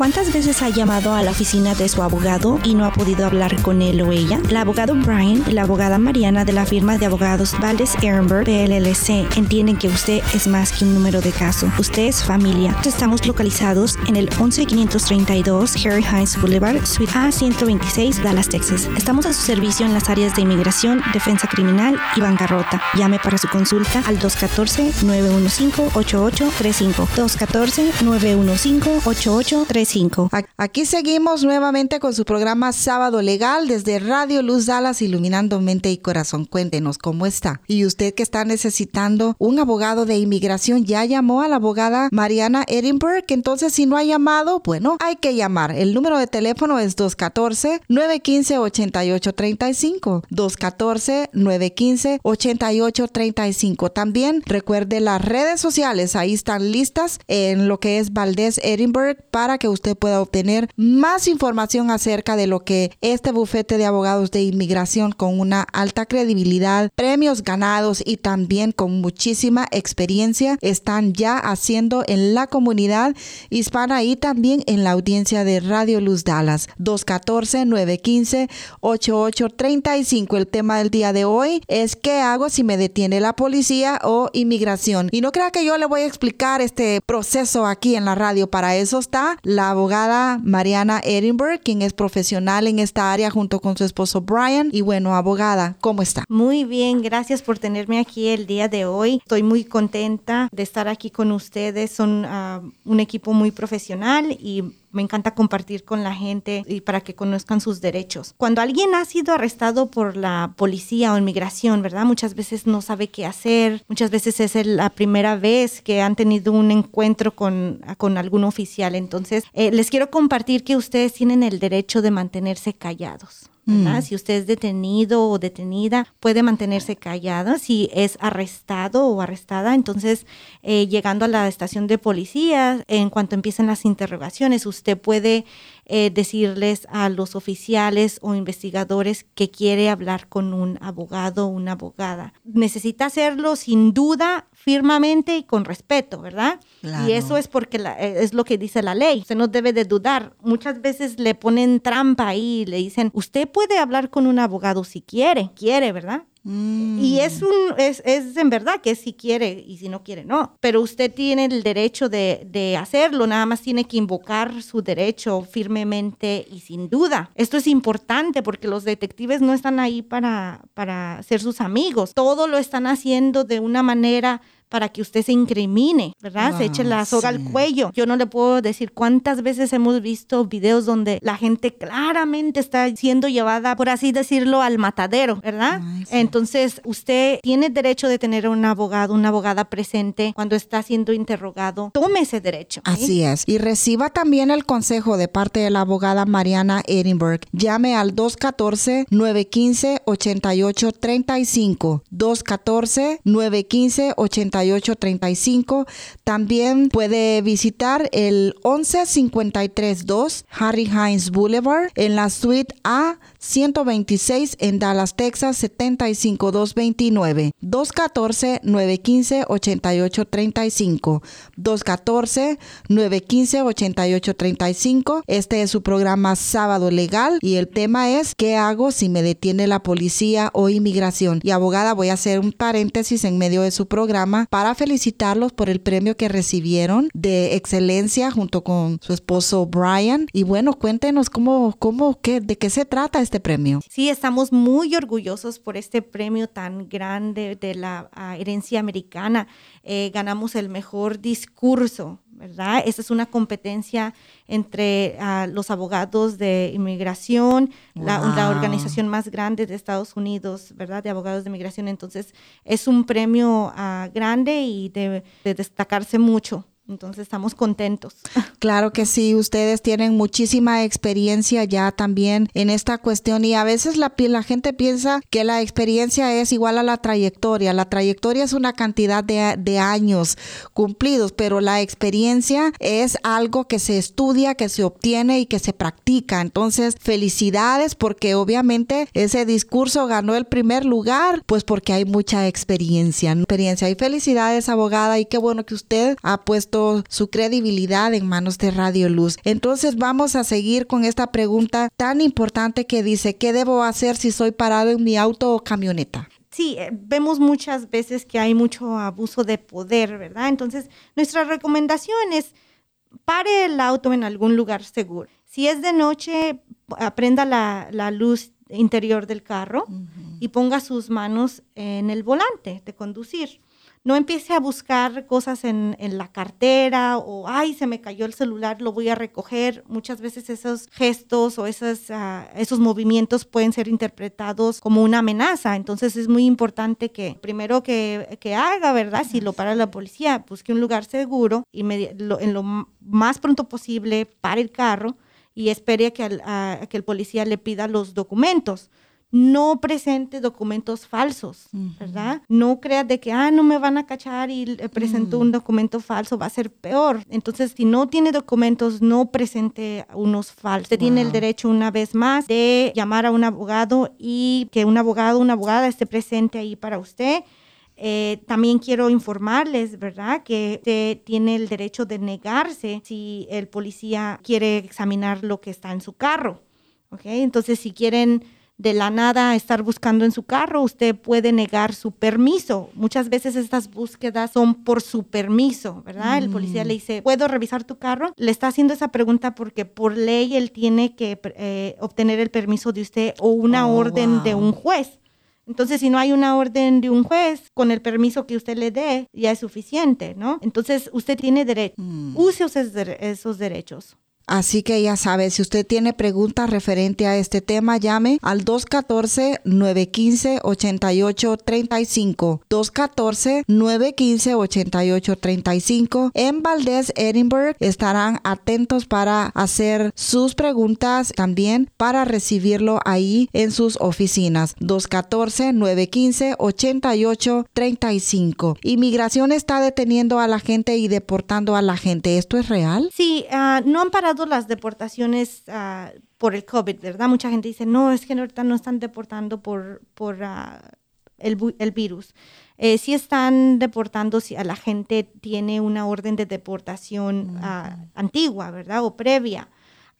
¿Cuántas veces ha llamado a la oficina de su abogado y no ha podido hablar con él o ella? El abogado Brian y la abogada Mariana de la firma de abogados Valdes Ehrenberg PLLC entienden que usted es más que un número de caso. Usted es familia. Estamos localizados en el 11532 Harry Hines Boulevard, Suite A126, Dallas, Texas. Estamos a su servicio en las áreas de inmigración, defensa criminal y bancarrota. Llame para su consulta al 214-915-8835. 214-915-8835. Aquí seguimos nuevamente con su programa Sábado Legal desde Radio Luz Dallas, iluminando mente y corazón. Cuéntenos cómo está. Y usted que está necesitando un abogado de inmigración, ya llamó a la abogada Mariana Edinburgh. Entonces, si no ha llamado, bueno, hay que llamar. El número de teléfono es 214-915-8835. 214-915-8835. También recuerde las redes sociales, ahí están listas en lo que es Valdés Edinburgh para que usted usted pueda obtener más información acerca de lo que este bufete de abogados de inmigración con una alta credibilidad, premios ganados y también con muchísima experiencia están ya haciendo en la comunidad hispana y también en la audiencia de Radio Luz Dallas. 214-915-8835. El tema del día de hoy es qué hago si me detiene la policía o inmigración. Y no crea que yo le voy a explicar este proceso aquí en la radio. Para eso está la abogada Mariana Edinburgh, quien es profesional en esta área junto con su esposo Brian. Y bueno, abogada, ¿cómo está? Muy bien, gracias por tenerme aquí el día de hoy. Estoy muy contenta de estar aquí con ustedes. Son ah, un equipo muy profesional y me encanta compartir con la gente y para que conozcan sus derechos. Cuando alguien ha sido arrestado por la policía o inmigración, ¿verdad? Muchas veces no sabe qué hacer, muchas veces es la primera vez que han tenido un encuentro con, con algún oficial. Entonces, eh, les quiero compartir que ustedes tienen el derecho de mantenerse callados. Mm. Si usted es detenido o detenida, puede mantenerse callada. Si es arrestado o arrestada, entonces eh, llegando a la estación de policía, en cuanto empiecen las interrogaciones, usted puede eh, decirles a los oficiales o investigadores que quiere hablar con un abogado o una abogada. Necesita hacerlo sin duda, firmemente y con respeto, ¿verdad? Y eso es porque eh, es lo que dice la ley. Usted no debe de dudar. Muchas veces le ponen trampa ahí, le dicen, usted puede hablar con un abogado si quiere, quiere, ¿verdad? Y es, un, es, es, en verdad que si quiere y si no quiere, no. Pero usted tiene el derecho de, de, hacerlo, nada más tiene que invocar su derecho firmemente y sin duda. Esto es importante porque los detectives no están ahí para, para ser sus amigos. Todo lo están haciendo de una manera para que usted se incrimine, ¿verdad? se eche la soga al cuello. Yo no le puedo decir cuántas veces hemos visto videos donde la gente claramente está siendo llevada, por así decirlo, al matadero, ¿verdad? Entonces, usted tiene derecho de tener un abogado, una abogada presente cuando está siendo interrogado. Tome ese derecho. Así es. Y reciba también el consejo de parte de la abogada Mariana Edinburgh. Llame al 214-915-8835. 214-915-8835. 3835. También puede visitar el 11532 Harry Hines Boulevard en la suite A 126 en Dallas, Texas 75229. 214-915-8835. 214-915-8835. Este es su programa Sábado Legal y el tema es ¿qué hago si me detiene la policía o inmigración? Y abogada, voy a hacer un paréntesis en medio de su programa para felicitarlos por el premio que recibieron de excelencia junto con su esposo Brian. Y bueno, cuéntenos cómo, cómo, qué, de qué se trata este premio. Sí, estamos muy orgullosos por este premio tan grande de la ah, herencia americana. Eh, ganamos el mejor discurso ¿verdad? Esa es una competencia entre ah, los abogados de inmigración, la, organización más grande de Estados Unidos, ¿verdad? De abogados de inmigración. Entonces, es un premio ah, grande y de destacarse mucho. Entonces estamos contentos. Claro que sí, ustedes tienen muchísima experiencia ya también en esta cuestión y a veces la, gente piensa que la experiencia es igual a la trayectoria. La trayectoria es una cantidad de, años cumplidos, pero la experiencia es algo que se estudia, que se obtiene y que se practica. Entonces, felicidades porque obviamente ese discurso ganó el primer lugar, pues porque hay mucha experiencia. experiencia. Y felicidades, abogada, y qué bueno que usted ha puesto su credibilidad en manos de Radio Luz. Entonces vamos a seguir con esta pregunta tan importante que dice, ¿qué debo hacer si soy parado en mi auto o camioneta? Sí, eh, vemos muchas veces que hay mucho abuso de poder, ¿verdad? Entonces, nuestra recomendación es pare el auto en algún lugar seguro. Si es de noche, aprenda la, la luz interior del carro y ponga sus manos en el volante de conducir no empiece a buscar cosas en, la cartera o, ay, se me cayó el celular, lo voy a recoger. Muchas veces esos gestos o esos, ah, esos movimientos pueden ser interpretados como una amenaza. Entonces es muy importante que primero que, que haga, ¿verdad? Si lo para la policía, busque un lugar seguro y en lo más pronto posible pare el carro y espere que, a que el policía le pida los documentos no presente documentos falsos, ¿verdad? No creas de que, ah, no me van a cachar y presento un documento falso, va a ser peor. Entonces, si no tiene documentos, no presente unos falsos. Usted tiene el derecho una vez más de llamar a un abogado y que un abogado o una abogada esté presente ahí para usted. Eh, también quiero informarles, ¿verdad?, que usted tiene el derecho de negarse si el policía quiere examinar lo que está en su carro. ¿Ok? Entonces, si quieren de la nada estar buscando en su carro, usted puede negar su permiso. Muchas veces estas búsquedas son por su permiso, ¿verdad? El policía le dice, ¿puedo revisar tu carro? Le está haciendo esa pregunta porque por ley él tiene que eh, obtener el permiso de usted o una oh, orden de un juez. Entonces, si no hay una orden de un juez, con el permiso que usted le dé, ya es suficiente, ¿no? Entonces, usted tiene derecho. Mm. Use esos derechos. Así que ya sabe, si usted tiene preguntas referente a este tema, llame al 214-915-8835. 214-915-8835. En Valdez, Edinburgh, estarán atentos para hacer sus preguntas, también para recibirlo ahí en sus oficinas. 214-915-8835. Inmigración está deteniendo a la gente y deportando a la gente. ¿Esto es real? Sí, uh, no han parado las deportaciones ah, por el COVID, ¿verdad? Mucha gente dice, no, es que ahorita no están deportando por, por uh, el, el, virus. Eh, sí están deportando si a la gente tiene una orden de deportación mm. antigua, ¿verdad? O previa.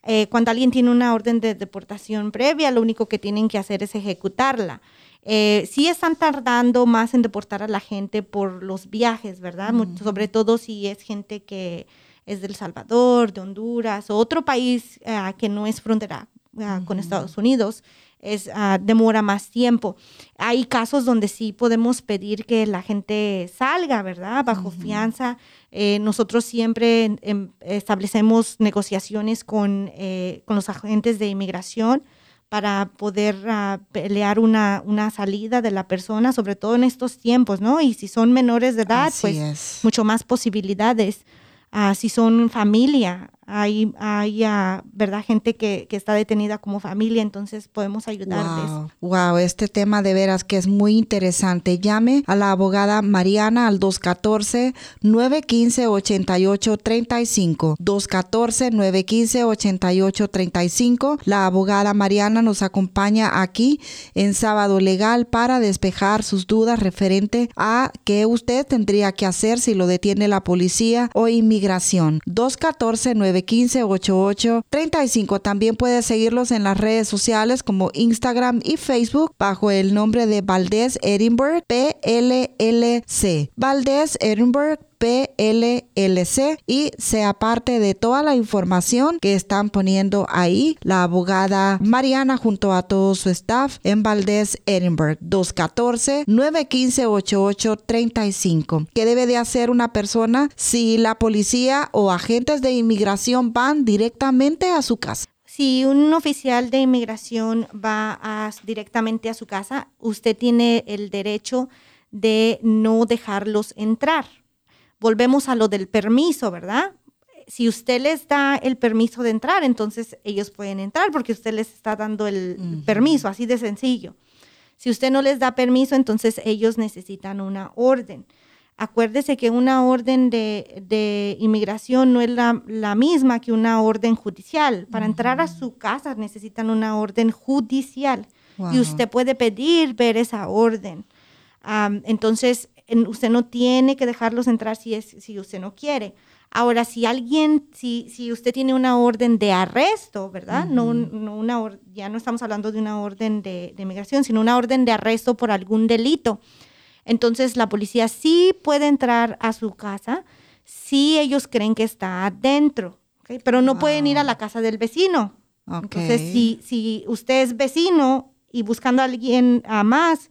Eh, cuando alguien tiene una orden de deportación previa, lo único que tienen que hacer es ejecutarla. Eh, sí están tardando más en deportar a la gente por los viajes, ¿verdad? Sobre todo si es gente que es del Salvador, de Honduras o otro país eh, que no es frontera eh, con Estados Unidos, es, ah, demora más tiempo. Hay casos donde sí podemos pedir que la gente salga, ¿verdad? Bajo fianza. Eh, nosotros siempre em, establecemos negociaciones con, con, los agentes de inmigración para poder ah, pelear una, una, salida de la persona, sobre todo en estos tiempos, ¿no? Y si son menores de edad, pues mucho más posibilidades. Ah, si son familia, hay, hay ah, ¿verdad? gente que, está detenida como familia, entonces podemos ayudarles. Wow. wow, este tema de veras que es muy interesante. Llame a la abogada Mariana al 214-915-8835. 214-915-8835. La abogada Mariana nos acompaña aquí en Sábado Legal para despejar sus dudas referente a qué usted tendría que hacer si lo detiene la policía o inmigración. 214 9 15 88 35. También puedes seguirlos en las redes sociales como Instagram y Facebook bajo el nombre de Valdez Edinburgh PLLC. Valdez Edinburgh PLLC y sea parte de toda la información que están poniendo ahí la abogada Mariana junto a todo su staff en Valdez, Edinburgh. 214-915-8835. ¿Qué debe de hacer una persona si la policía o agentes de inmigración van directamente a su casa? Si un oficial de inmigración va directamente a su casa, usted tiene el derecho de no dejarlos entrar volvemos a lo del permiso, ¿verdad? Si usted les da el permiso de entrar, entonces ellos pueden entrar porque usted les está dando el permiso, así de sencillo. Si usted no les da permiso, entonces ellos necesitan una orden. Acuérdese que una orden de, inmigración no es la, misma que una orden judicial. Para entrar a su casa necesitan una orden judicial y usted puede pedir ver esa orden. entonces, usted no tiene que dejarlos entrar si, es, si usted no quiere. Ahora, si alguien, si, si usted tiene una orden de arresto, ¿verdad? no, no, una, ya no estamos hablando de una orden de, de migración, sino una orden de arresto por algún delito. Entonces, la policía sí puede entrar a su casa si ellos creen que está adentro, pero no pueden ir a la casa del vecino. Entonces, si, si usted es vecino y buscando a alguien a más,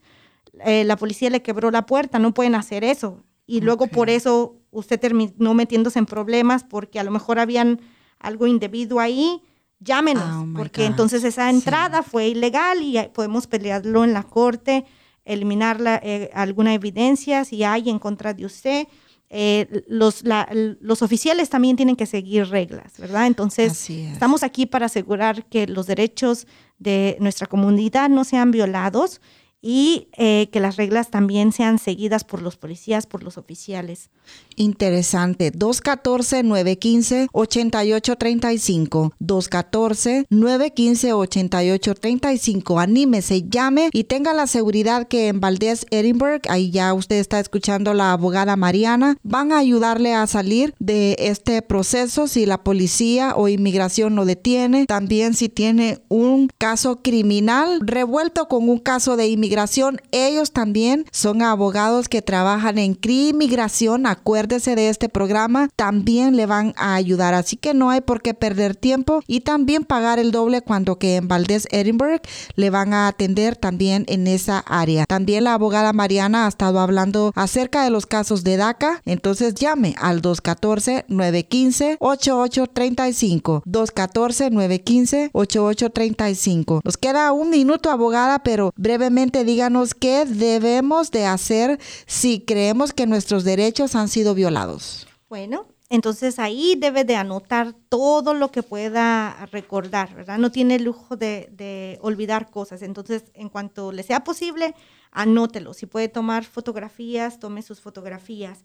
eh, la policía le quebró la puerta, no pueden hacer eso. Y luego por eso usted terminó metiéndose en problemas porque a lo mejor habían algo indebido ahí, llámenos, oh porque entonces esa entrada fue ilegal y podemos pelearlo en la corte, eliminar eh, alguna evidencia si hay en contra de usted. Eh, los, los oficiales también tienen que seguir reglas, ¿verdad? Entonces, estamos aquí para asegurar que los derechos de nuestra comunidad no sean violados y eh, que las reglas también sean seguidas por los policías, por los oficiales. Interesante. 214-915-8835. 214-915-8835. Anímese, llame y tenga la seguridad que en Valdés, Edinburgh, ahí ya usted está escuchando la abogada Mariana, van a ayudarle a salir de este proceso si la policía o inmigración lo detiene. También si tiene un caso criminal revuelto con un caso de inmigración ellos también son abogados que trabajan en inmigración. Acuérdese de este programa, también le van a ayudar. Así que no hay por qué perder tiempo y también pagar el doble cuando que en Valdés, Edinburgh, le van a atender también en esa área. También la abogada Mariana ha estado hablando acerca de los casos de DACA. Entonces llame al 214-915-8835. 214-915-8835. Nos queda un minuto, abogada, pero brevemente díganos qué debemos de hacer si creemos que nuestros derechos han sido violados. Bueno, entonces ahí debe de anotar todo lo que pueda recordar, ¿verdad? No tiene el lujo de, olvidar cosas. Entonces, en cuanto le sea posible, anótelo. Si puede tomar fotografías, tome sus fotografías.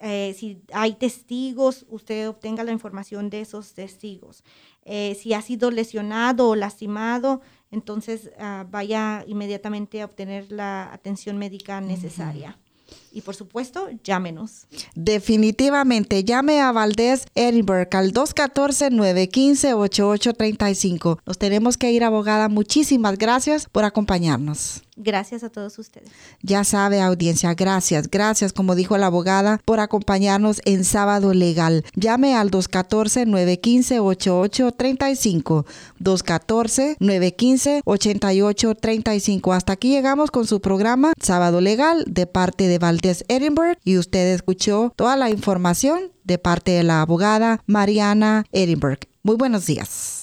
Eh, si hay testigos, usted obtenga la información de esos testigos. Eh, si ha sido lesionado o lastimado, entonces ah, vaya inmediatamente a obtener la atención médica necesaria. Y por supuesto, llámenos. Definitivamente, llame a Valdés Edinburgh al 214-915-8835. Nos tenemos que ir, abogada. Muchísimas gracias por acompañarnos. Gracias a todos ustedes. Ya sabe, audiencia, gracias, gracias, como dijo la abogada, por acompañarnos en Sábado Legal. Llame al 214-915-8835. 214-915-8835. Hasta aquí llegamos con su programa Sábado Legal de parte de Valdés Edinburgh y usted escuchó toda la información de parte de la abogada Mariana Edinburgh. Muy buenos días.